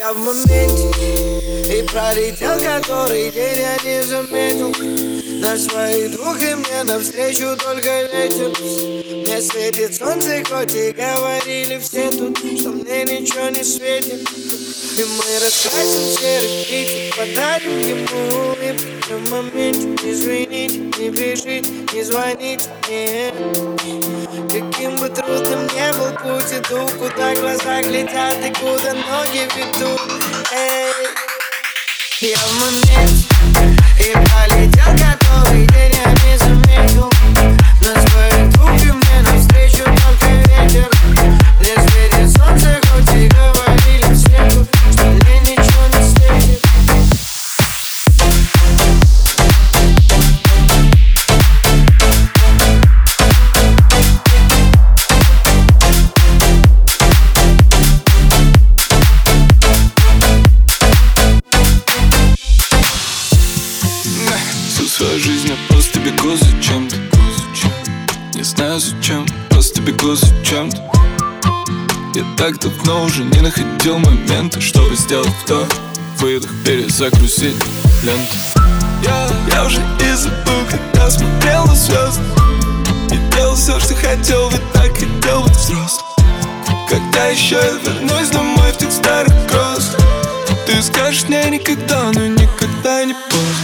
Я в моменте И пролетел который день я не заметил На своих двух и мне навстречу только ветер Мне светит солнце, хоть и говорили все тут Что мне ничего не светит И мы раскрасим серых птиц Подарим ему улыбку в моменте Извините, не бежите, не звоните бы трудным не был путь Иду, куда глаза глядят и куда ноги ведут. Эй, я в моменте свою жизнь я просто бегу за чем-то. Не знаю зачем, просто бегу за чем-то. Я так давно уже не находил момента Чтобы сделать вдох, выдох, перезагрузить ленту. Я, я уже и забыл, когда смотрел на звезды. И делал все, что хотел, ведь так хотел быть взрослым. Когда еще я вернусь домой в тех старых гроз Ты скажешь мне никогда, но никогда не поздно